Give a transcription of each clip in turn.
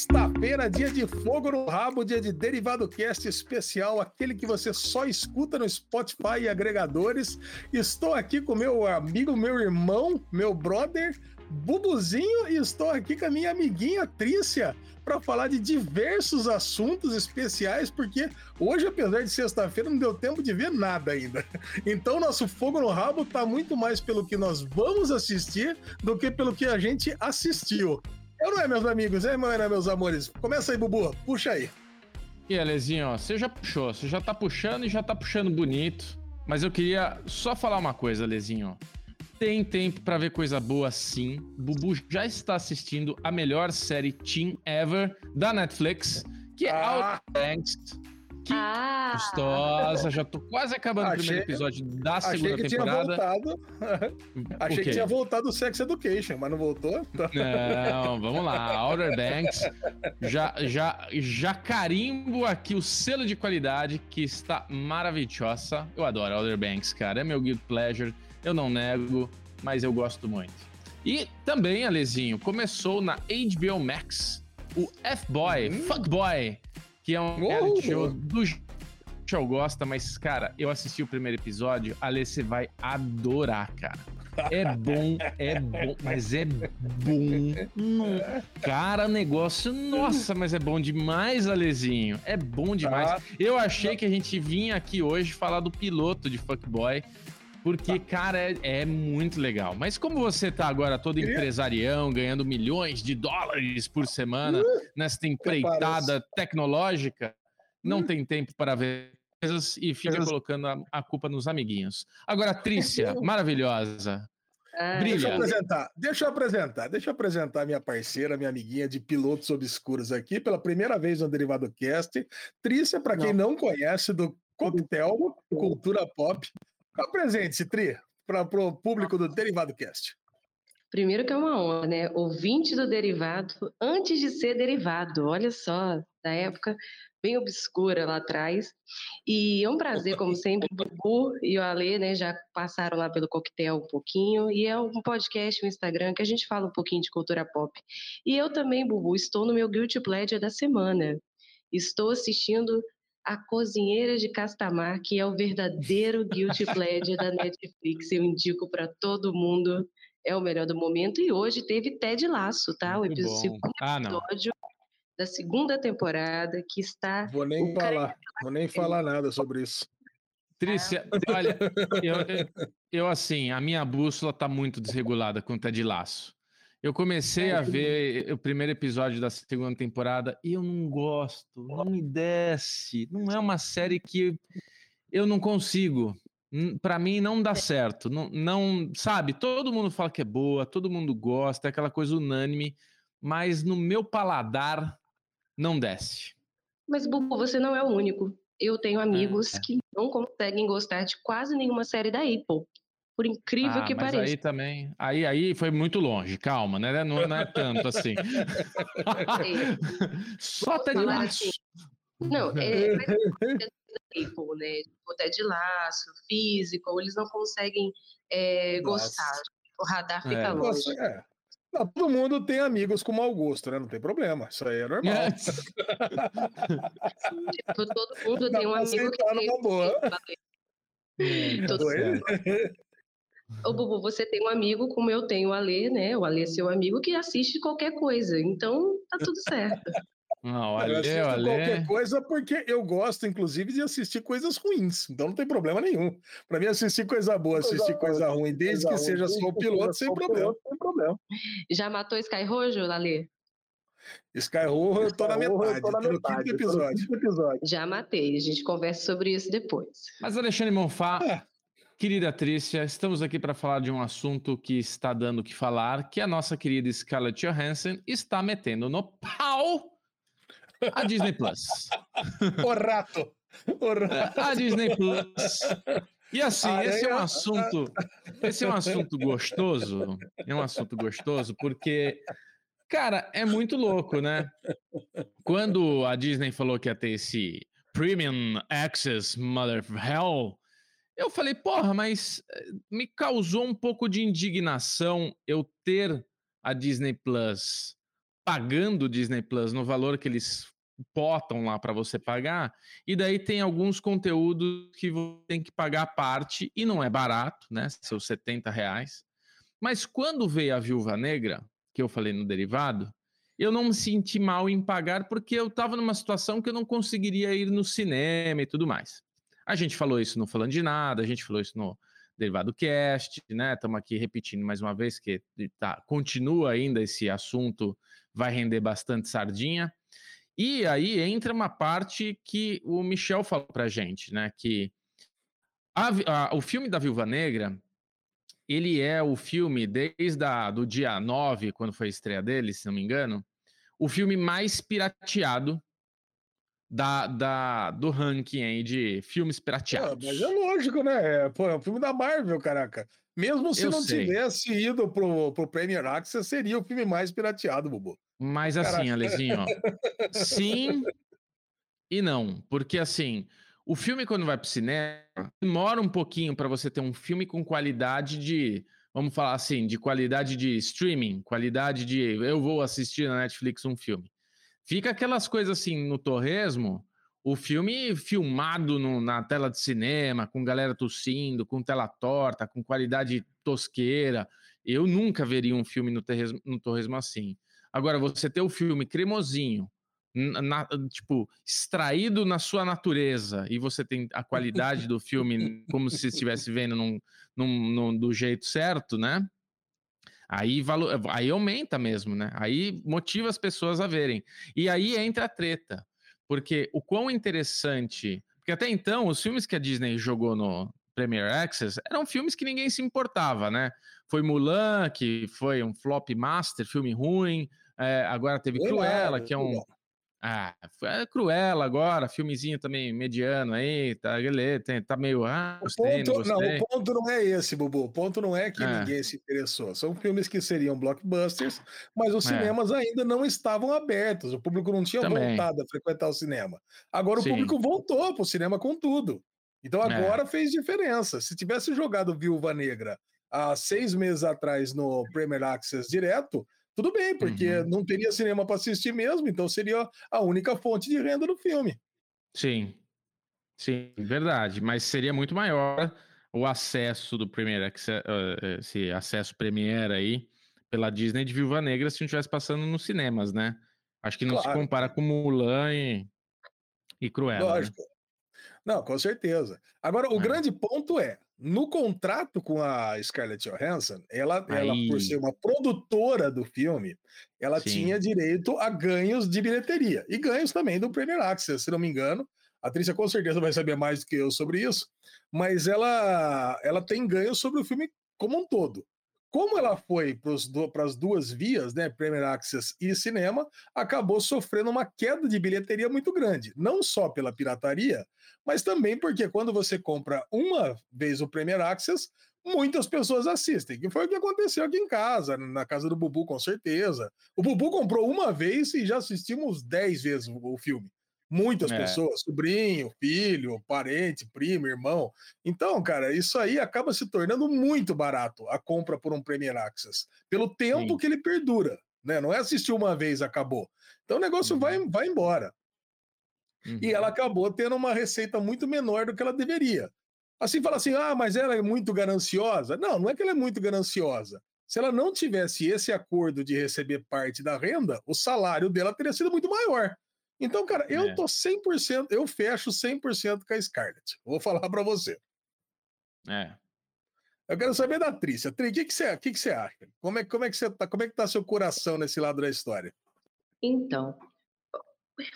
Sexta-feira, dia de fogo no rabo, dia de Derivado Cast especial, aquele que você só escuta no Spotify e agregadores. Estou aqui com meu amigo, meu irmão, meu brother, Bubuzinho, e estou aqui com a minha amiguinha Trícia para falar de diversos assuntos especiais, porque hoje, apesar de sexta-feira, não deu tempo de ver nada ainda. Então, nosso fogo no rabo tá muito mais pelo que nós vamos assistir do que pelo que a gente assistiu. Eu não é, meus amigos, é, é, meus amores? Começa aí, Bubu, puxa aí. E Alezinho, ó, você já puxou, você já tá puxando e já tá puxando bonito. Mas eu queria só falar uma coisa, Alezinho. Tem tempo para ver coisa boa sim. Bubu já está assistindo a melhor série teen ever da Netflix, que é ah. Outer Banks. Que ah. gostosa. Já tô quase acabando achei, o primeiro episódio da segunda achei que temporada. Tinha voltado. achei que tinha voltado o Sex Education, mas não voltou. Não, vamos lá. Outer Banks. Já, já, já carimbo aqui o selo de qualidade que está maravilhosa. Eu adoro Outer Banks, cara. É meu guild pleasure. Eu não nego, mas eu gosto muito. E também, Alezinho, começou na HBO Max o F-Boy, hum. Fuckboy que é um reality show do show gosta, mas, cara, eu assisti o primeiro episódio, Ale, você vai adorar, cara. É bom, é bom, mas é bom. Cara, negócio, nossa, mas é bom demais, Alezinho. É bom demais. Ah. Eu achei que a gente vinha aqui hoje falar do piloto de Fuckboy, porque, tá. cara, é, é, muito legal. Mas como você tá agora todo empresarião, ganhando milhões de dólares por semana, uh, nessa empreitada tecnológica, não uh. tem tempo para ver coisas e fica colocando a, a, culpa nos amiguinhos. Agora, Trícia, maravilhosa. Brilha. Deixa eu apresentar, deixa eu apresentar, deixa eu apresentar minha parceira, minha amiguinha de pilotos obscuros aqui, pela primeira vez no Derivado Cast. Trícia, para quem não conhece, do Coquetel Cultura Pop, Apresente-se, Tri, para o público do Derivado Cast. Primeiro que é uma honra, né? Ouvinte do Derivado, antes de ser derivado, olha só, da época bem obscura lá atrás. E é um prazer, como sempre, o Bubu e o Ale, né, já passaram lá pelo coquetel um pouquinho, e é um podcast, um Instagram, que a gente fala um pouquinho de cultura pop. E eu também, Bubu, estou no meu Guilty Pleasure da semana. Estou assistindo a Cozinheira de Castamar, que é o verdadeiro guilty pleasure da Netflix. Eu indico para todo mundo, é o melhor do momento. E hoje teve Ted Laço, tá? O episódio, segundo ah, episódio da segunda temporada, que está... Vou nem falar, vou nem falar nada sobre isso. Trícia, olha, eu, eu, assim, a minha bússola tá muito desregulada com o Ted Laço. Eu comecei é, a ver o primeiro episódio da segunda temporada e eu não gosto, não me desce. Não é uma série que eu não consigo. Para mim não dá certo. Não, não, sabe? Todo mundo fala que é boa, todo mundo gosta, é aquela coisa unânime, mas no meu paladar não desce. Mas Bubu, você não é o único. Eu tenho amigos é, é. que não conseguem gostar de quase nenhuma série da Apple por incrível ah, que mas pareça. Aí também, aí, aí foi muito longe, calma, né? Não, não é tanto assim. Só até de laço. Assim, não, é, mas, tipo, né? Tipo, até de laço, físico, eles não conseguem é, gostar. O radar fica é. longe. Nossa, é. Não, todo mundo tem amigos com mau gosto, né? Não tem problema. Isso aí é normal. É. tipo, todo mundo tem um amigo que tem... Boa. Todo mundo. Ô, Bubu, você tem um amigo, como eu tenho o Alê, né? O Alê é seu amigo que assiste qualquer coisa. Então, tá tudo certo. Não, Ale, eu assisto Ale... qualquer coisa porque eu gosto, inclusive, de assistir coisas ruins. Então não tem problema nenhum. Para mim, assistir coisa boa, assistir coisa, ruim, desde que seja só o piloto, sem problema. sem problema. Já matou Sky Rojo, Ale? Sky Rojo, eu tô na metade, tô na metade, no quinto episódio. Já matei, a gente conversa sobre isso depois. Mas Alexandre Monfá, é. Querida Trícia, estamos aqui para falar de um assunto que está dando o que falar, que a nossa querida Scarlett Johansson está metendo no pau a Disney Plus. o rato! O rato. A Disney Plus. E assim, esse é um assunto, esse é um assunto gostoso, é um assunto gostoso porque cara, é muito louco, né? Quando a Disney falou que ia ter esse Premium Access Mother Hell, eu falei, porra, mas eh, me causou um pouco de indignação eu ter a Disney Plus pagando o Disney Plus no valor que eles botam lá para você pagar, e daí tem alguns conteúdos que você tem que pagar a parte, e não é barato, né? Seus 70 reais. Mas quando veio a Viúva Negra, que eu falei no derivado, eu não me senti mal em pagar porque eu estava numa situação que eu não conseguiria ir no cinema e tudo mais. A gente falou isso no Falando de Nada, a gente falou isso no Derivado Cast, né? Estamos aqui repetindo mais uma vez que tá, continua ainda esse assunto, vai render bastante sardinha. E aí entra uma parte que o Michel falou pra gente, né? Que a, a, o filme da Viúva Negra, ele é o filme, desde a, do dia 9, quando foi a estreia dele, se não me engano, o filme mais pirateado da, da, do ranking aí de filmes pirateados. mas é lógico, né? Pô, é um filme da Marvel, caraca. Mesmo se Eu não sei. tivesse ido pro, pro Premier Access, seria o filme mais pirateado, Bubu. Mas assim, Alezinho, sim e não. Porque assim, o filme quando vai pro cinema, demora um pouquinho para você ter um filme com qualidade de, vamos falar assim, de qualidade de streaming, qualidade de eu vou assistir na Netflix um filme. Fica aquelas coisas assim no torresmo, o filme filmado no, na tela de cinema, com galera tossindo, com tela torta, com qualidade tosqueira. Eu nunca veria um filme no, terresmo, no torresmo assim. Agora, você ter o filme cremosinho, na, tipo, extraído na sua natureza, e você tem a qualidade do filme como se estivesse vendo num, num, num, do jeito certo, né? Aí, valo, aí aumenta mesmo, né? Aí motiva as pessoas a verem. E aí entra a treta. Porque o quão interessante. Porque até então, os filmes que a Disney jogou no Premier Access eram filmes que ninguém se importava, né? Foi Mulan, que foi um flop master, filme ruim. É, agora teve Cruella, que é um. Ah, é Cruella agora, filmezinho também mediano aí, tá, tá meio. Ah, gostei, o ponto, não, não, o ponto não é esse, Bubu. O ponto não é que é. ninguém se interessou. São filmes que seriam blockbusters, mas os é. cinemas ainda não estavam abertos. O público não tinha também. voltado a frequentar o cinema. Agora Sim. o público voltou para o cinema com tudo. Então é. agora é. fez diferença. Se tivesse jogado Viúva Negra há seis meses atrás no Premier Access direto, tudo bem, porque uhum. não teria cinema para assistir mesmo, então seria a única fonte de renda do filme. Sim, sim, verdade. Mas seria muito maior o acesso do Premiere, esse acesso Premiere aí pela Disney de Viúva Negra se não estivesse passando nos cinemas, né? Acho que não claro. se compara com Mulan e, e Cruella. Né? Lógico. Né? Não, com certeza. Agora, o é. grande ponto é, no contrato com a Scarlett Johansson, ela, ela por ser uma produtora do filme, ela Sim. tinha direito a ganhos de bilheteria e ganhos também do Premier Access, se não me engano. A Trícia com certeza vai saber mais do que eu sobre isso, mas ela, ela tem ganhos sobre o filme como um todo. Como ela foi para as duas vias, né, Premier Access e cinema, acabou sofrendo uma queda de bilheteria muito grande, não só pela pirataria, mas também porque quando você compra uma vez o Premier Access, muitas pessoas assistem, que foi o que aconteceu aqui em casa, na casa do Bubu, com certeza. O Bubu comprou uma vez e já assistimos dez vezes o filme. Muitas é. pessoas, sobrinho, filho, parente, primo, irmão. Então, cara, isso aí acaba se tornando muito barato a compra por um Premier Access, pelo tempo Sim. que ele perdura, né? Não é assistir uma vez acabou. Então o negócio uhum. vai, vai embora. Uhum. E ela acabou tendo uma receita muito menor do que ela deveria. Assim fala assim: "Ah, mas ela é muito gananciosa". Não, não é que ela é muito gananciosa. Se ela não tivesse esse acordo de receber parte da renda, o salário dela teria sido muito maior. Então, cara, eu é. tô 100%, eu fecho 100% com a Scarlett. Vou falar para você. É. Eu quero saber da Trícia. Tri, o que, que, você, que, que você acha? Como é, como é que você tá? Como é que tá seu coração nesse lado da história? Então,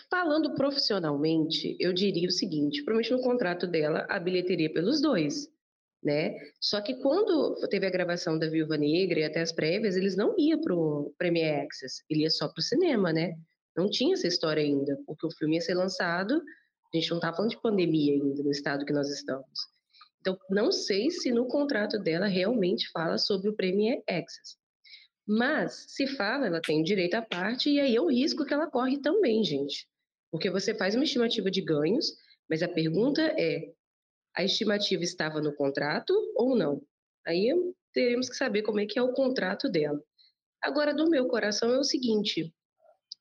falando profissionalmente, eu diria o seguinte: provavelmente no contrato dela, a bilheteria pelos dois. Né? Só que quando teve a gravação da Viúva Negra e até as prévias, eles não iam para o Premier Access, ele ia só para o cinema, né? Não tinha essa história ainda, porque o filme ia ser lançado, a gente não estava falando de pandemia ainda no estado que nós estamos. Então, não sei se no contrato dela realmente fala sobre o Premier Access. Mas, se fala, ela tem direito à parte, e aí é o risco que ela corre também, gente. Porque você faz uma estimativa de ganhos, mas a pergunta é: a estimativa estava no contrato ou não? Aí teremos que saber como é que é o contrato dela. Agora, do meu coração é o seguinte: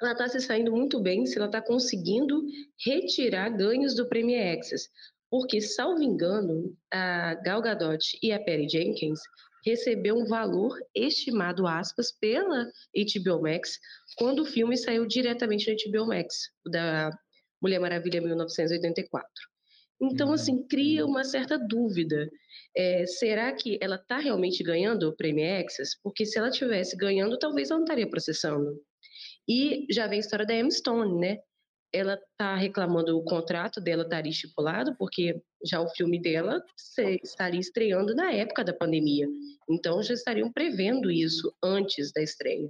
ela está se saindo muito bem se ela está conseguindo retirar ganhos do Premier Access. Porque, salvo engano, a Gal Gadot e a Perry Jenkins recebeu um valor estimado, aspas, pela HBO Max, quando o filme saiu diretamente no HBO Max, da Mulher Maravilha 1984. Então, uhum. assim, cria uma certa dúvida. É, será que ela está realmente ganhando o Premier Access? Porque se ela estivesse ganhando, talvez ela não estaria processando. E já vem a história da Emma Stone, né? Ela está reclamando o contrato dela estaria estipulado, porque já o filme dela estaria estreando na época da pandemia. Então já estariam prevendo isso antes da estreia.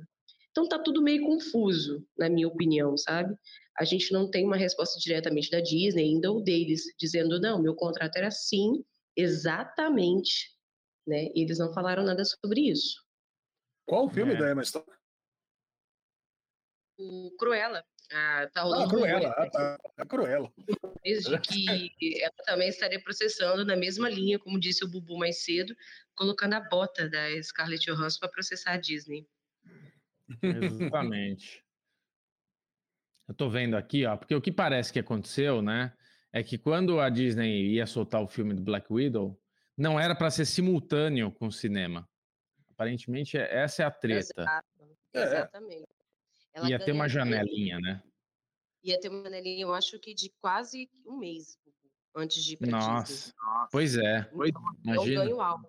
Então tá tudo meio confuso, na minha opinião, sabe? A gente não tem uma resposta diretamente da Disney, ainda ou deles, dizendo, não, meu contrato era assim, exatamente, né? E eles não falaram nada sobre isso. Qual o filme é. da Emma Stone? O Cruella. Ah, tá rolando ah, Cruella, ah, tá. a Cruella. De que ela também estaria processando na mesma linha, como disse o Bubu mais cedo, colocando a bota da Scarlett Johansson para processar a Disney. Exatamente. Eu tô vendo aqui, ó, porque o que parece que aconteceu, né, é que quando a Disney ia soltar o filme do Black Widow, não era para ser simultâneo com o cinema. Aparentemente, essa é a treta. Exato. É. Exatamente. Ela ia ter uma janelinha, né? Ia ter uma janelinha, eu acho que de quase um mês antes de ir pra Nossa, Disney. pois é. Imagina. É um ganho alto.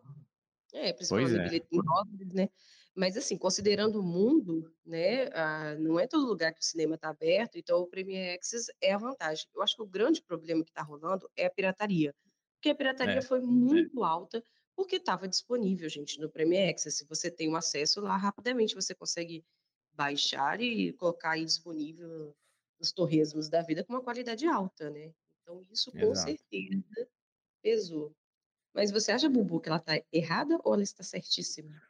É, principalmente é. em né? Mas, assim, considerando o mundo, né, ah, não é todo lugar que o cinema está aberto, então o Premier Access é a vantagem. Eu acho que o grande problema que está rolando é a pirataria. Porque a pirataria é. foi muito é. alta, porque estava disponível, gente, no Premier Access. Se você tem um acesso lá, rapidamente você consegue baixar e colocar aí disponível nos torresmos da vida com uma qualidade alta, né? Então, isso com Exato. certeza pesou. Mas você acha, Bubu, que ela está errada ou ela está certíssima?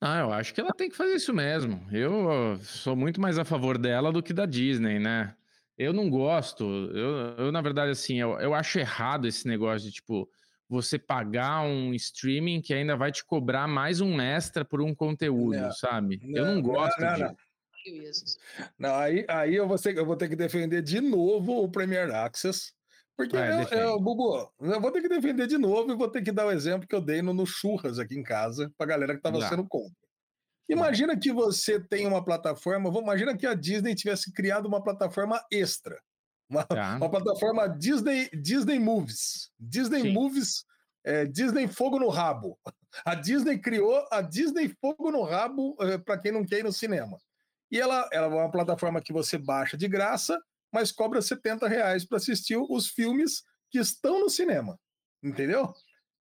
Ah, eu acho que ela tem que fazer isso mesmo. Eu sou muito mais a favor dela do que da Disney, né? Eu não gosto. Eu, eu na verdade, assim, eu, eu acho errado esse negócio de, tipo, você pagar um streaming que ainda vai te cobrar mais um extra por um conteúdo, não, sabe? Não, eu não gosto não, disso. Não, aí, aí eu, vou ter, eu vou ter que defender de novo o Premier Access. Porque, ah, eu, eu, Bubu, eu vou ter que defender de novo e vou ter que dar o exemplo que eu dei no, no Churras aqui em casa, pra galera que tava sendo contra. Imagina que você tem uma plataforma, imagina que a Disney tivesse criado uma plataforma extra. Uma, tá. uma plataforma Disney, Disney Movies. Disney Sim. Movies, é, Disney Fogo no Rabo. A Disney criou a Disney Fogo no Rabo é, para quem não quer ir no cinema. E ela, ela é uma plataforma que você baixa de graça, mas cobra 70 reais para assistir os filmes que estão no cinema. Entendeu?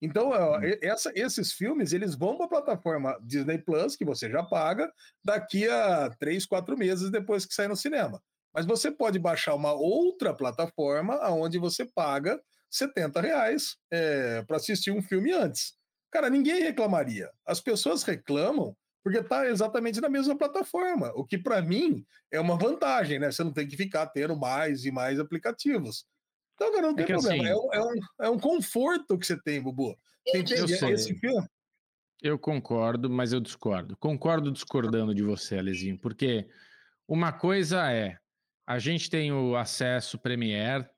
Então, ó, uhum. essa, esses filmes, eles vão para a plataforma Disney Plus, que você já paga, daqui a três, quatro meses depois que sair no cinema. Mas você pode baixar uma outra plataforma onde você paga 70 reais é, para assistir um filme antes. Cara, ninguém reclamaria. As pessoas reclamam porque está exatamente na mesma plataforma, o que para mim é uma vantagem, né? Você não tem que ficar tendo mais e mais aplicativos. Então, cara, não é tem é problema. Assim, é, um, é, um, é, um, conforto que você tem, Bubu. Você entende esse filme? Eu concordo, mas eu discordo. Concordo discordando de você, Alezinho, porque uma coisa é a gente tem o acesso Premier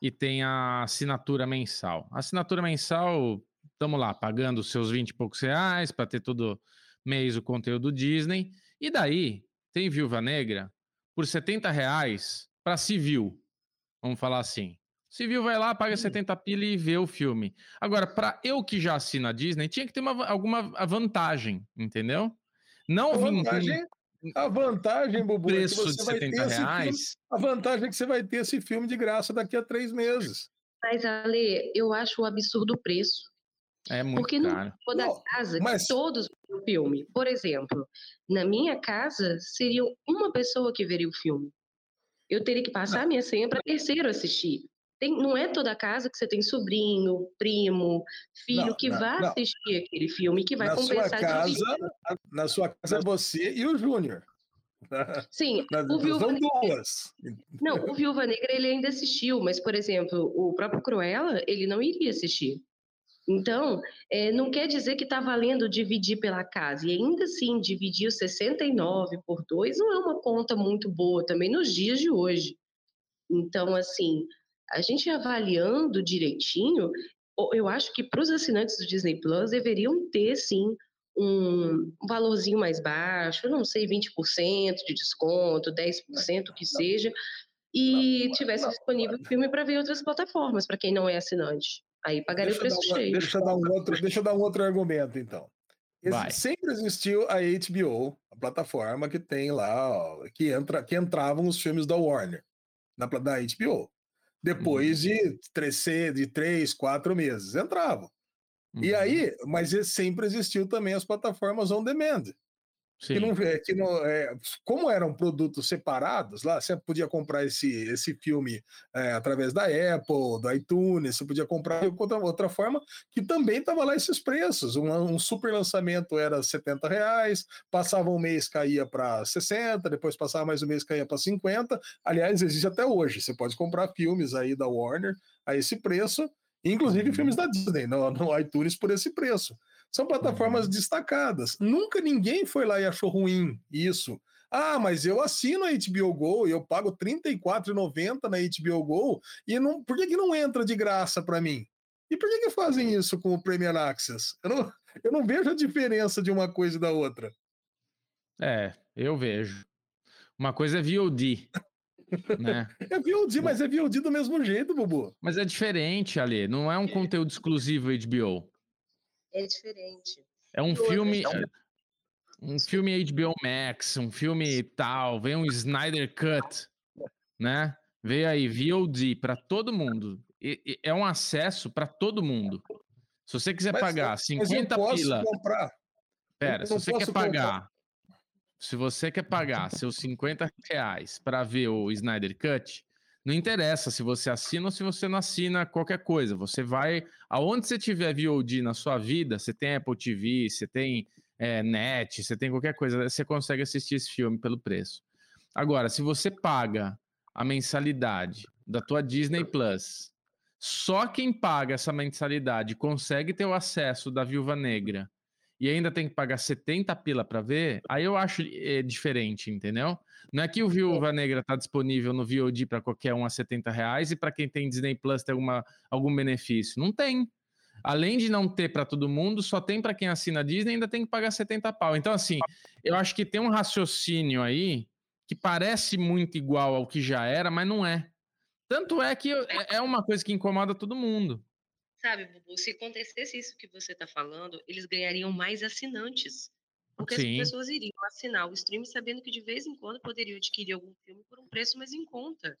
e tem a assinatura mensal. A assinatura mensal, estamos lá, pagando os seus 20 e poucos reais para ter todo mês o conteúdo Disney. E daí, tem Viúva Negra por 70 reais para civil. Vamos falar assim. Civil vai lá, paga 70 pila e vê o filme. Agora, para eu que já assino a Disney, tinha que ter uma, alguma vantagem, entendeu? Não vim a vantagem, Bubu, preço é que você vai ter reais. Filme, a vantagem é que você vai ter esse filme de graça daqui a três meses. Mas, Ale, eu acho o absurdo o preço. É muito Porque caro. Porque no da casa, mas... todos o filme. Por exemplo, na minha casa, seria uma pessoa que veria o filme. Eu teria que passar a minha senha para terceiro assistir. Tem, não é toda casa que você tem sobrinho, primo, filho não, que não, vai não. assistir aquele filme, que vai na compensar sua casa, Na sua casa é você e o Júnior. Sim, o Viúva Negra. Não, o Viúva Negra ele ainda assistiu, mas, por exemplo, o próprio Cruella, ele não iria assistir. Então, é, não quer dizer que está valendo dividir pela casa. E ainda assim, dividir os 69 por 2 não é uma conta muito boa também nos dias de hoje. Então, assim, a gente avaliando direitinho, eu acho que para os assinantes do Disney Plus deveriam ter, sim, um, valorzinho mais baixo, não sei, 20% de desconto, 10%, que seja, e tivesse disponível o filme para ver outras plataformas, para quem não é assinante. Aí pagaria deixa o preço cheio. Deixa eu, dar um outro, deixa eu dar um outro argumento, então. Sempre existiu a HBO, a plataforma que tem lá, ó, que, entra, que entravam os filmes da Warner, na, da HBO. Depois uhum. de, três, de três, quatro meses, entravam. Uhum. E aí, mas sempre existiu também as plataformas on demand. Sim. Que não, que não, é, como eram produtos separados, lá você podia comprar esse, esse filme é, através da Apple, do iTunes, você podia comprar de outra, outra forma, que também estava lá esses preços. Um, um, super lançamento era 70 reais, passava um mês, caía para 60, depois passava mais um mês, caía para 50. Aliás, existe até hoje. Você pode comprar filmes aí da Warner a esse preço, inclusive uhum. filmes da Disney no, no iTunes por esse preço. São plataformas uhum. destacadas. Nunca ninguém foi lá e achou ruim isso. Ah, mas eu assino a HBO Go eu pago R$ 34,90 na HBO Go e não, por que, que não entra de graça para mim? E por que, que fazem isso com o Premier Access? Eu não, eu não vejo a diferença de uma coisa e da outra. É, eu vejo. Uma coisa é VOD. né? É VOD, mas é VOD do mesmo jeito, Bubu. Mas é diferente, Ali. Não é um conteúdo exclusivo HBO é diferente. É um filme. É um filme HBO Max, um filme tal, vem um Snyder Cut, né? Veio aí VOD para todo mundo. E, e, é um acesso para todo mundo. Se você quiser mas, pagar 50 pila. Comprar. Pera, se você quer pagar. Comprar. Se você quer pagar seus 50 reais para ver o Snyder Cut, não interessa se você assina ou se você não assina qualquer coisa. Você vai. Aonde você tiver VOD na sua vida, você tem Apple TV, você tem é, net, você tem qualquer coisa, você consegue assistir esse filme pelo preço. Agora, se você paga a mensalidade da tua Disney Plus, só quem paga essa mensalidade consegue ter o acesso da Viúva Negra e ainda tem que pagar 70 pila para ver, aí eu acho é, diferente, entendeu? Não é que o Viúva Negra está disponível no VOD para qualquer um a 70 reais e para quem tem Disney Plus tem alguma, algum benefício. Não tem. Além de não ter para todo mundo, só tem para quem assina Disney e ainda tem que pagar 70 pau. Então, assim, eu acho que tem um raciocínio aí que parece muito igual ao que já era, mas não é. Tanto é que é, é uma coisa que incomoda todo mundo. Sabe, Bubu, se acontecesse isso que você está falando, eles ganhariam mais assinantes. Porque Sim. as pessoas iriam assinar o stream sabendo que de vez em quando poderiam adquirir algum filme por um preço mais em conta.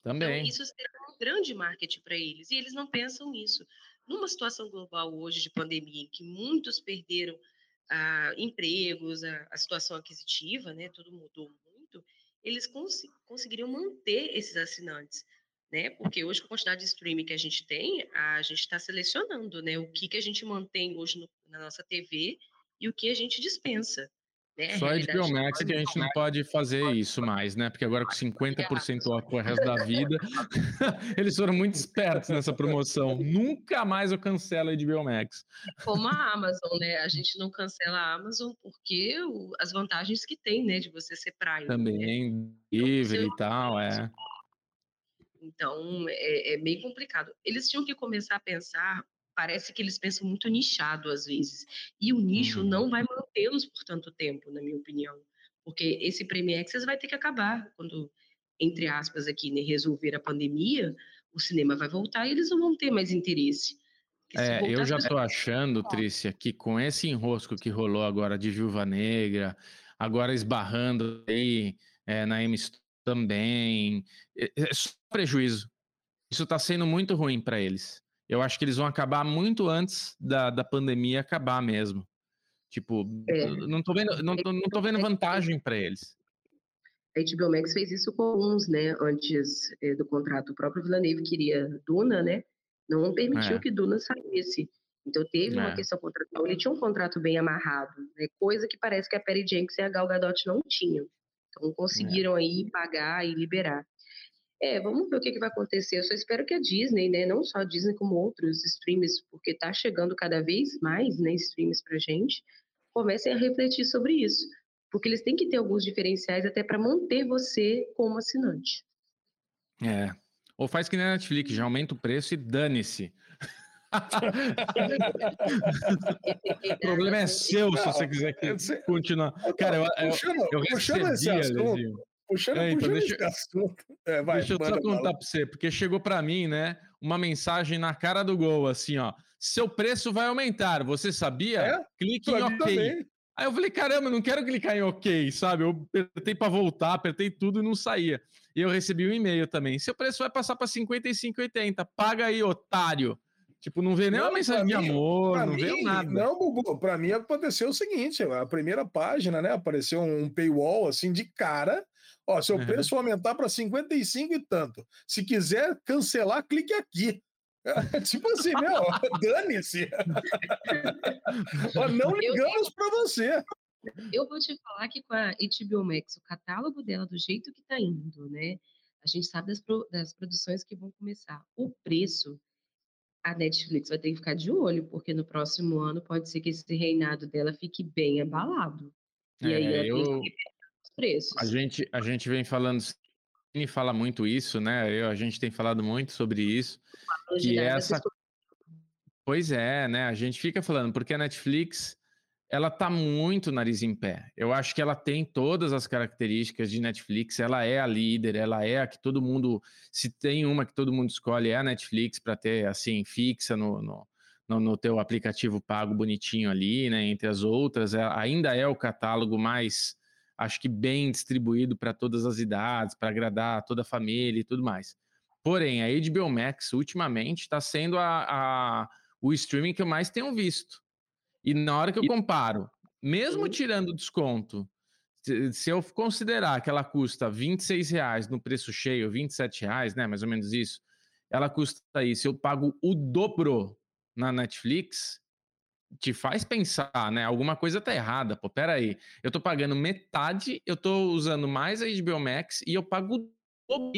Então, Também. Então, isso será um grande marketing para eles. E eles não pensam nisso. Numa situação global hoje de pandemia, em que muitos perderam ah, empregos, a, a, situação aquisitiva, né, tudo mudou muito, eles cons conseguiriam manter esses assinantes né? Porque hoje, com a quantidade de streaming que a gente tem, a gente está selecionando, né? O que, que a gente mantém hoje no, na nossa TV e o que a gente dispensa. Né? Só a HBO Max é que a gente não pode fazer isso mais, né? Porque agora com 50% off o resto da vida, eles foram muito espertos nessa promoção. Nunca mais eu cancelo a HBO Max. Como a Amazon, né? A gente não cancela a Amazon porque o, as vantagens que tem, né? De você ser Prime. Né? Também, né? livre e tal, é. Então, é, é meio complicado. Eles tinham que começar a pensar parece que eles pensam muito nichado às vezes. E o nicho uhum. não vai mantê-los por tanto tempo, na minha opinião. Porque esse Premier Access vai ter que acabar quando, entre aspas, aqui, né, resolver a pandemia, o cinema vai voltar e eles não vão ter mais interesse. É, eu já estou achando, Trícia, que com esse enrosco que rolou agora de Viúva Negra, agora esbarrando aí é, na M também. É, é só prejuízo. Isso está sendo muito ruim para eles. Eu acho que eles vão acabar muito antes da, da pandemia acabar mesmo. Tipo, é. não tô vendo, não não tô vendo vantagem para eles. A HBO Max fez isso com uns, né? Antes é, do contrato, o próprio Villeneuve queria Duna, né? Não permitiu é. que Duna saísse. Então teve uma é. questão contratual. Ele tinha um contrato bem amarrado, né? Coisa que parece que a Perry Jenkins e a Gal Gadot não tinham. Então conseguiram é. aí pagar e liberar. É, vamos ver o que, que vai acontecer. Eu só espero que a Disney, né, não só a Disney como outros streams, porque tá chegando cada vez mais, né, streams pra gente, comecem a refletir sobre isso, porque eles têm que ter alguns diferenciais até para manter você como assinante. É. Ou faz que nem a Netflix, já aumenta o preço e dane-se. o problema é seu se você quiser continuar. Cara, eu, eu, eu puxando esse assunto, puxando, é, então, deixa, esse assunto. É, vai, deixa eu só contar para você, porque chegou para mim, né, uma mensagem na cara do gol, assim, ó. Seu preço vai aumentar, você sabia? É? Clique em OK. Também. Aí eu falei, caramba, não quero clicar em OK, sabe? Eu apertei para voltar, apertei tudo e não saía. E eu recebi um e-mail também. Seu preço vai passar para 55,80. Paga aí, otário. Tipo, não vê nem uma mensagem de amor, não mim, vê nada. Não, Bubu, pra mim aconteceu o seguinte: a primeira página, né? Apareceu um paywall assim de cara. Ó, seu uhum. preço aumentar para 55 e tanto. Se quiser cancelar, clique aqui. tipo assim, meu, dane-se. não ligamos para você. Eu vou te falar que com a HBO Max, o catálogo dela, do jeito que tá indo, né? A gente sabe das, pro, das produções que vão começar. O preço a Netflix vai ter que ficar de olho, porque no próximo ano pode ser que esse reinado dela fique bem abalado. E é, aí eu... tem que os preços. A gente, a gente vem falando, e fala muito isso, né? Eu, a gente tem falado muito sobre isso. Que essa... Pois é, né? A gente fica falando, porque a Netflix ela tá muito nariz em pé. Eu acho que ela tem todas as características de Netflix, ela é a líder, ela é a que todo mundo, se tem uma que todo mundo escolhe, é a Netflix para ter assim fixa no, no, no, no, teu aplicativo pago bonitinho ali, né, entre as outras, é, ainda é o catálogo mais acho que bem distribuído para todas as idades, para agradar toda a família e tudo mais. Porém, a HBO Max ultimamente está sendo a, a, o streaming que eu mais tenho visto. E na hora que eu comparo, mesmo tirando o desconto, se eu considerar que ela custa 26 reais no preço cheio, 27 reais, né, mais ou menos isso, ela custa isso, eu pago o dobro na Netflix, te faz pensar, né, alguma coisa tá errada, pô, peraí, eu tô pagando metade, eu tô usando mais a HBO Max e eu pago o dobro.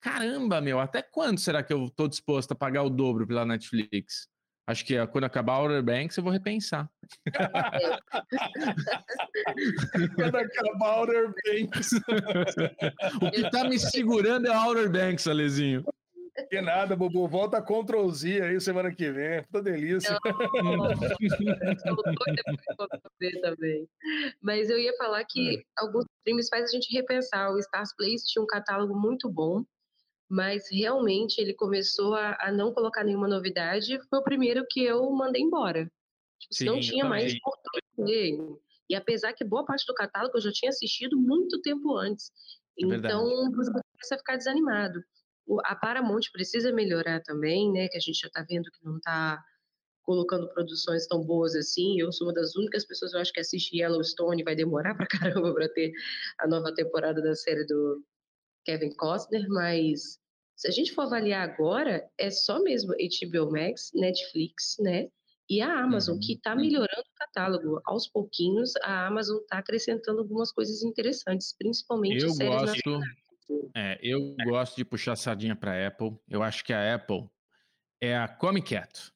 Caramba, meu, até quando será que eu tô disposto a pagar o dobro pela Netflix? Acho que quando acabar o Outer Banks, eu vou repensar. quando acabar o Outer Banks. o que tá me segurando é o Outer Banks, Alezinho. Que nada, Bubu. Volta Ctrl Z aí semana que vem. Puta delícia. Também. Mas eu ia falar que é. alguns streams faz a gente repensar. O Stars Place tinha um catálogo muito bom mas realmente ele começou a, a, não colocar nenhuma novidade. Foi o primeiro que eu mandei embora. Tipo, Sim, não tinha mais porquê. E apesar que boa parte do catálogo eu já tinha assistido muito tempo antes. É então, você começa a ficar desanimado. A Paramount precisa melhorar também, né? Que a gente já está vendo que não está colocando produções tão boas assim. Eu sou uma das únicas pessoas, eu acho, que assiste Yellowstone vai demorar pra caramba para ter a nova temporada da série do, Kevin Costner, mas se a gente for avaliar agora, é só mesmo HBO Max, Netflix, né? E a Amazon, que está uhum. melhorando o catálogo. Aos pouquinhos, a Amazon está acrescentando algumas coisas interessantes, principalmente eu séries gosto, é, eu gosto de puxar a sardinha para a Apple. Eu acho que a Apple é a Come Quieto.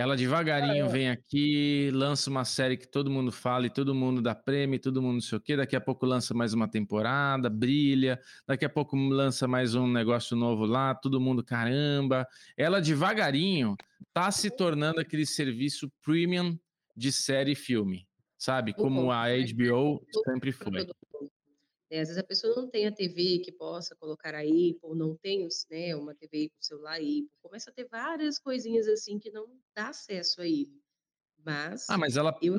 Ela devagarinho é. vem aqui, lança uma série que todo mundo fala e todo mundo dá prêmio, todo mundo não sei o quê. Daqui a pouco lança mais uma temporada, brilha. Daqui a pouco lança mais um negócio novo lá, todo mundo caramba. Ela devagarinho tá se tornando aquele serviço premium de série e filme, sabe? Como a HBO sempre foi. Né? Às vezes a pessoa não tem a TV que possa colocar aí, ou não tem né, uma TV com celular aí, começa a ter várias coisinhas assim que não dá acesso a ele. Mas. Ah, mas ela. Eu...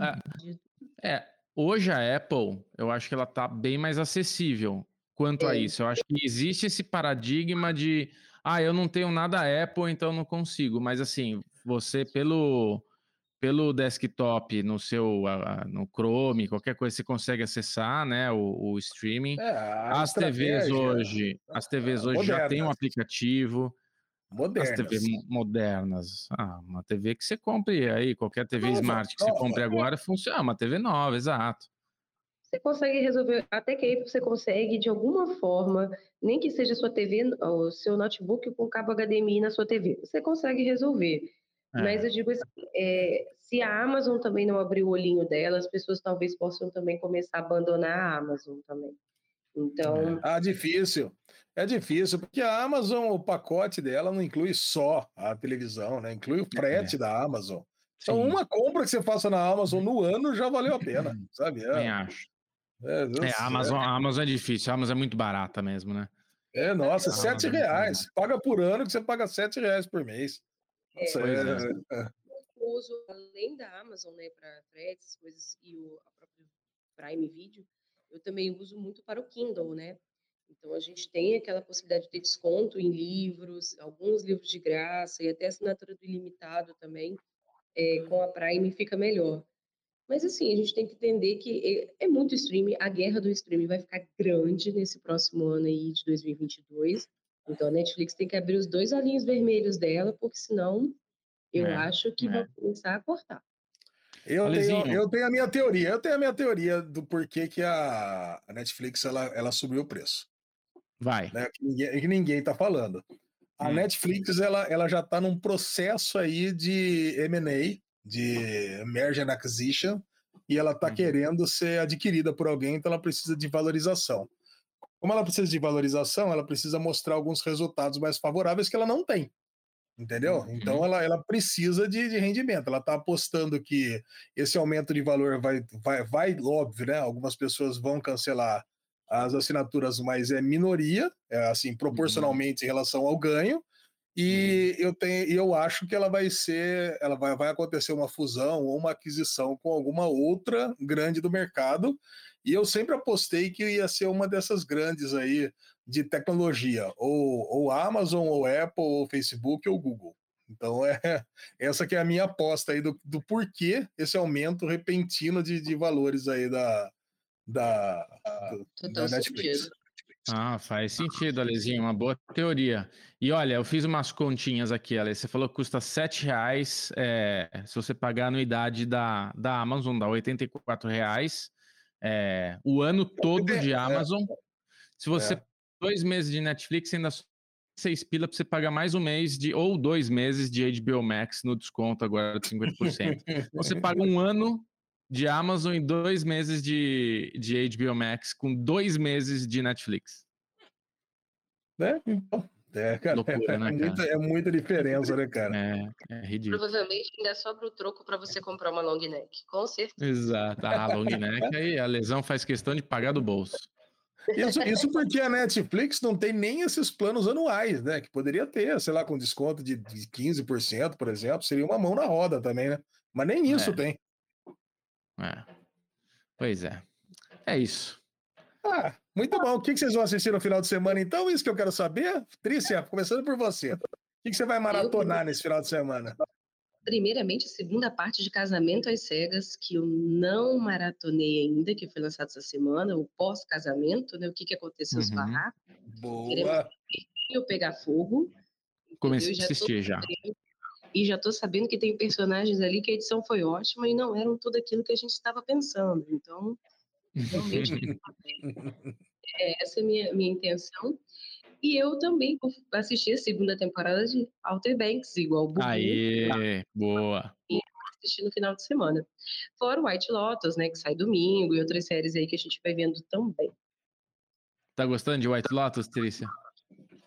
É, hoje a Apple, eu acho que ela tá bem mais acessível quanto é. a isso. Eu acho que existe esse paradigma de. Ah, eu não tenho nada Apple, então não consigo. Mas assim, você pelo pelo desktop no seu no Chrome, qualquer coisa você consegue acessar, né, o, o streaming. É, as TVs hoje, as TVs hoje modernas. já tem um aplicativo. Modernas. As TVs modernas. Ah, uma TV que você compre aí, qualquer TV nova, smart que nova, você compre agora funciona, uma TV nova, exato. você consegue resolver, até que aí você consegue, de alguma forma, nem que seja a sua TV, o seu notebook com cabo HDMI na sua TV, você consegue resolver. É. Mas eu digo assim, é, se a Amazon também não abrir o olhinho dela, as pessoas talvez possam também começar a abandonar a Amazon também. Então. Ah, difícil. É difícil, porque a Amazon, o pacote dela não inclui só a televisão, né? Inclui o frete é. da Amazon. Então, Sim. uma compra que você faça na Amazon no ano já valeu a pena, sabe? É. Nem acho. É, é a, Amazon, a Amazon é difícil, a Amazon é muito barata mesmo, né? É, nossa, é, sete reais. Paga por ano que você paga sete reais por mês. É, é, é. Eu uso, além da Amazon, né, para fretes, coisas, e o a própria Prime Video, eu também uso muito para o Kindle, né? Então, a gente tem aquela possibilidade de ter desconto em livros, alguns livros de graça, e até assinatura do ilimitado também, é, com a Prime fica melhor. Mas, assim, a gente tem que entender que é, é muito streaming, a guerra do streaming vai ficar grande nesse próximo ano aí de 2022. Então, a Netflix tem que abrir os dois olhinhos vermelhos dela, porque senão eu é, acho que é. vai começar a cortar. Eu tenho, eu tenho a minha teoria. Eu tenho a minha teoria do porquê que a, Netflix ela, ela subiu o preço. Vai. Né, que, ninguém, que ninguém tá falando. A hum. Netflix ela, ela já está num processo aí de M&A, de merger and acquisition, e ela está uhum. querendo ser adquirida por alguém, então ela precisa de valorização. Como ela precisa de valorização, ela precisa mostrar alguns resultados mais favoráveis que ela não tem. Entendeu? Uhum. Então ela, ela precisa de, de rendimento. Ela está apostando que esse aumento de valor vai, vai, vai, óbvio, né? Algumas pessoas vão cancelar as assinaturas, mas é minoria, é assim, proporcionalmente uhum. em relação ao ganho. E uhum. eu tenho, eu acho que ela vai ser, ela vai, vai acontecer uma fusão ou uma aquisição com alguma outra grande do mercado. E eu sempre apostei que ia ser uma dessas grandes aí de tecnologia, ou, ou Amazon, ou Apple, ou Facebook, ou Google. Então é essa que é a minha aposta aí do, do porquê esse aumento repentino de, de valores aí da, da, da Netflix. Sentido. Ah, faz sentido, Alezinho, uma boa teoria. E olha, eu fiz umas continhas aqui, Ale. Você falou que custa R$ reais é, se você pagar a anuidade da, da Amazon, dá R$ reais é, o ano todo de é. Amazon. Se você é. dois meses de Netflix, ainda seis pila para você pagar mais um mês de ou dois meses de HBO Max no desconto agora de 50%. você paga um ano de Amazon e dois meses de, de HBO Max com dois meses de Netflix. Né? Então, é, cara, Loucura, né, é, muita, é muita diferença, né, cara? É, é ridículo. Provavelmente ainda sobra o troco para você comprar uma long neck, com certeza. Exato. A long neck aí a lesão faz questão de pagar do bolso. Isso, isso porque a Netflix não tem nem esses planos anuais, né? Que poderia ter, sei lá, com desconto de 15%, por exemplo, seria uma mão na roda também, né? Mas nem isso é. tem. É. Pois é. É isso. Ah, muito bom. O que vocês vão assistir no final de semana, então? Isso que eu quero saber. Trícia, começando por você. O que você vai maratonar nesse final de semana? Primeiramente, a segunda parte de Casamento às Cegas, que eu não maratonei ainda, que foi lançado essa semana, o pós-casamento, né? O que, que aconteceu uhum. os barracos. Boa! Queremos pegar fogo. Comecei a assistir já e já estou sabendo que tem personagens ali que a edição foi ótima e não eram tudo aquilo que a gente estava pensando. Então, realmente, é, essa é a minha, minha intenção. E eu também assisti a segunda temporada de Outer Banks, igual o. Aê, boa! E assisti no final de semana. Fora White Lotus, né, que sai domingo, e outras séries aí que a gente vai vendo também. Tá gostando de White Lotus, Trícia?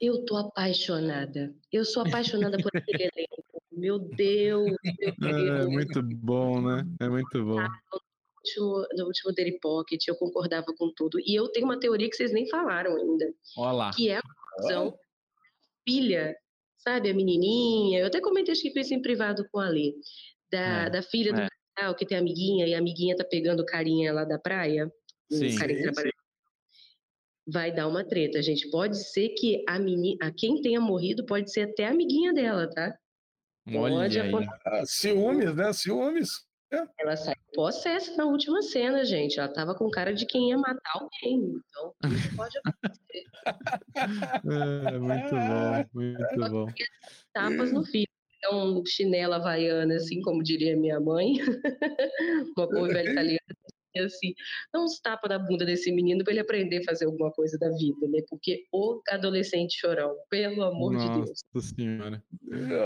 Eu tô apaixonada. Eu sou apaixonada por aquele elenco. Meu Deus, meu Deus. É muito bom, né? É muito bom. Ah, no último, no último Daily Pocket, eu concordava com tudo. E eu tenho uma teoria que vocês nem falaram ainda. Olá. Que é a conclusão filha, sabe? A menininha. Eu até comentei acho que isso em privado com a Lê. Da, é, da filha do é. casal que tem amiguinha e a amiguinha tá pegando carinha lá da praia. Sim. Carinha vai dar uma treta, gente. Pode ser que a menina, quem tenha morrido pode ser até a amiguinha dela, tá? Olha Pode aí. Ah, ciúmes, né? Ciúmes. É. Ela saiu possessa na última cena, gente. Ela tava com cara de quem ia matar alguém. Então, isso pode acontecer. é, muito bom, muito bom. Tapas no filho. Então, chinela havaiana, assim como diria minha mãe. Uma boa velha italiana. Assim, dá uns tapas na bunda desse menino para ele aprender a fazer alguma coisa da vida, né? Porque o adolescente chorão, pelo amor Nossa de Deus. senhora.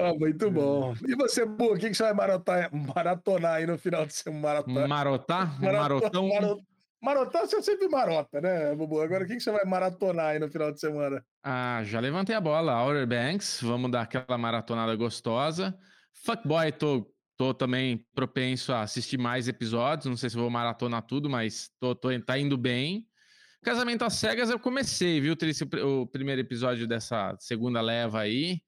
Ah, muito bom. E você, Bu, o que, que você vai maratonar, maratonar aí no final de semana? Maratona. Marotar? Maratona- Marotão? maro- Marotar você sempre marota, né, Bubu? Agora, o que, que você vai maratonar aí no final de semana? Ah, já levantei a bola. Outer Banks, vamos dar aquela maratonada gostosa. Fuckboy, tô, tô também propenso a assistir mais episódios. Não sei se vou maratonar tudo, mas tô, tô, tá indo bem. Casamento às Cegas eu comecei, viu, Trícia, o pr- o primeiro episódio dessa segunda leva aí.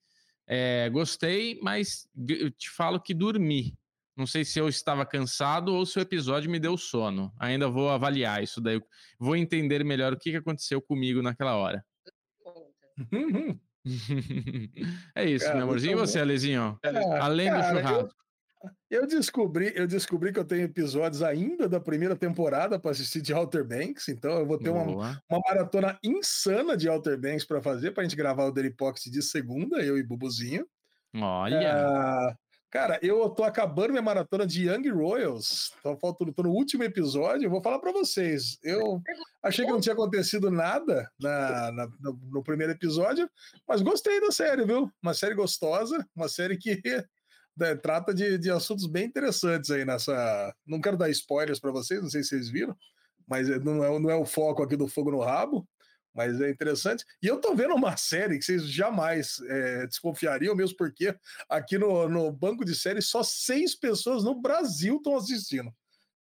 É, gostei, mas eu te falo que dormi. Não sei se eu estava cansado ou se o episódio me deu sono. Ainda vou avaliar isso daí. Vou entender melhor o que aconteceu comigo naquela hora. É isso, Cara, meu amorzinho. E você, Alezinho? Além do cara, eu- churrasco. Eu descobri, eu descobri que eu tenho episódios ainda da primeira temporada para assistir de Outer Banks, então eu vou ter uma, uma maratona insana de Outer Banks para fazer, para a gente gravar o Pocket de segunda, eu e Bubuzinho. Olha. Ah, cara, eu tô acabando minha maratona de Young Royals, tô, faltando, tô no último episódio, eu vou falar para vocês. Eu achei que não tinha acontecido nada na, na- no, no primeiro episódio, mas gostei da série, viu? Uma série gostosa, uma série que né, trata de, de assuntos bem interessantes aí nessa. Não quero dar spoilers para vocês, não sei se vocês viram, mas não é, não é o foco aqui do Fogo no Rabo. Mas é interessante. E eu tô vendo uma série que vocês jamais é, desconfiariam, mesmo porque aqui no, no banco de séries só seis pessoas no Brasil estão assistindo.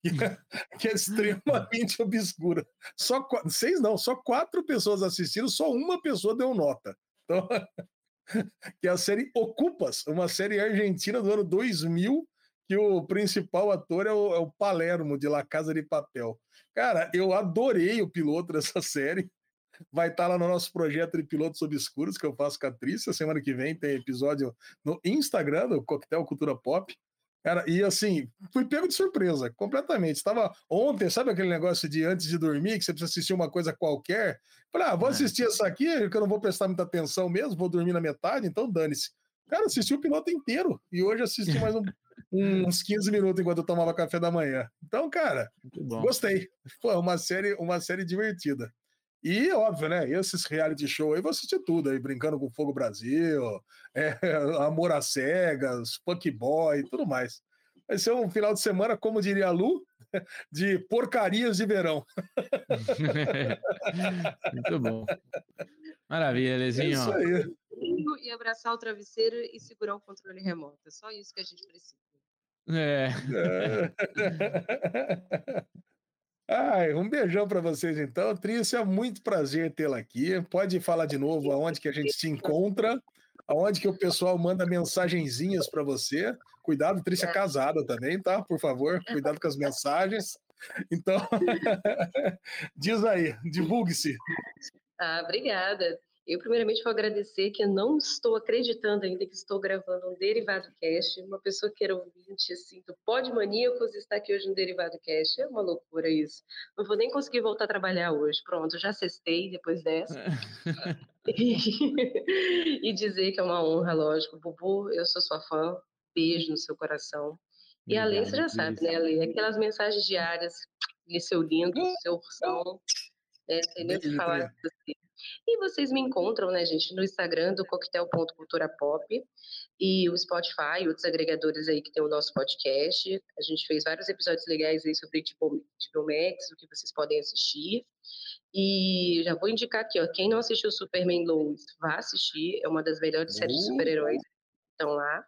Que é, é extremamente obscura. Só seis não, só quatro pessoas assistindo, só uma pessoa deu nota. Então, que é a série Ocupas, uma série argentina do ano 2000, que o principal ator é o, é o Palermo, de La Casa de Papel. Cara, eu adorei o piloto dessa série. Vai estar lá no nosso projeto de pilotos obscuros que eu faço com a Trícia. Semana que vem tem episódio no Instagram do Coquetel Cultura Pop. Cara, e assim, fui pego de surpresa, completamente. Estava ontem, sabe aquele negócio de antes de dormir, que você precisa assistir uma coisa qualquer? Falei, ah, vou É. assistir essa aqui, que eu não vou prestar muita atenção mesmo, vou dormir na metade, então dane-se. Cara, assisti o piloto inteiro. E hoje assisti mais um- uns 15 minutos enquanto eu tomava café da manhã. Então, cara. Gostei. Foi uma série, uma série divertida. E, óbvio, né? Esses reality show aí, vou assistir tudo aí, Brincando com Fogo Brasil, é, Amor às Cegas, Punk Boy, tudo mais. Vai ser um final de semana, como diria a Lu, de porcarias de verão. Muito bom. Maravilha, É Alezinho. isso aí. E abraçar o travesseiro e segurar o controle remoto. É só isso que a gente precisa. É. É. Ai, um beijão para vocês então. Trícia, muito prazer tê-la aqui. Pode falar de novo aonde que a gente se encontra, aonde que o pessoal manda mensagenzinhas para você. Cuidado, Trícia é casada também, tá? Por favor, cuidado com as mensagens. Então, diz aí, divulgue-se. Ah, obrigada. Eu, primeiramente, vou agradecer que eu não estou acreditando ainda que estou gravando um Derivado Cast. Uma pessoa que era ouvinte, assim, do Pod Maníacos está aqui hoje no Derivado Cast. É uma loucura isso. Não vou nem conseguir voltar a trabalhar hoje. Pronto, já cestei depois dessa. e dizer que é uma honra, lógico. Bubu, eu sou sua fã. Beijo no seu coração. E a Lê, você já sabe, né, Lê? Aquelas mensagens diárias, seu lindo, seu ursão. É, sem nem o que falar de você. E vocês me encontram, né, gente, no Instagram do coquetel.culturapop e o Spotify, outros agregadores aí que tem o nosso podcast. A gente fez vários episódios legais aí sobre tipo, tipo Max, o que vocês podem assistir. E já vou indicar aqui, ó, quem não assistiu Superman Lois, vá assistir, é uma das melhores séries de Uh. super-heróis que estão lá.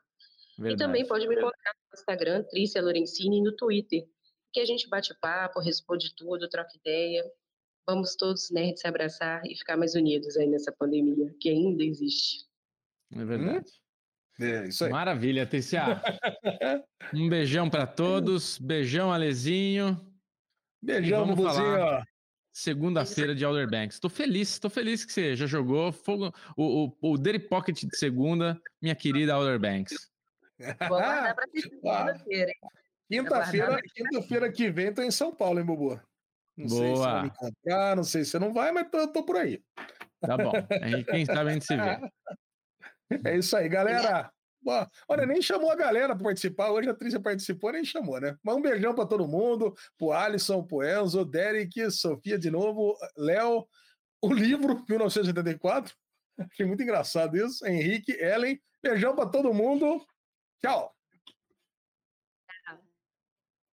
E também Verdade. pode me encontrar no Instagram, Trícia Lorenzini, e no Twitter, que a gente bate papo, responde tudo, troca ideia. Vamos todos, nerds, se abraçar e ficar mais unidos aí nessa pandemia, que ainda existe. É verdade. É isso aí. Maravilha, Trícia. Um beijão para todos. Beijão, Alezinho. Beijão, vamos falar. Segunda-feira de Outer Banks. Tô feliz, tô feliz que você já jogou fogo, o, o, o Daily Pocket de segunda, minha querida Outer Banks. Vou aguardar ter segunda-feira, hein? Quinta-feira, quinta-feira que vem, tô em São Paulo, hein, Bubu? Não sei se você vai Boa. me encontrar, não sei se você não vai, mas tô, tô por aí. Tá bom. Aí, quem sabe a gente se vê. É isso aí, galera. Olha, nem chamou a galera para participar. Hoje a Trícia participou, nem chamou, né? Mas um beijão para todo mundo, pro Alisson, pro Enzo, Derek, Sofia de novo, Léo, o livro 1984. Achei muito engraçado isso. Henrique, Ellen. Beijão para todo mundo. Tchau.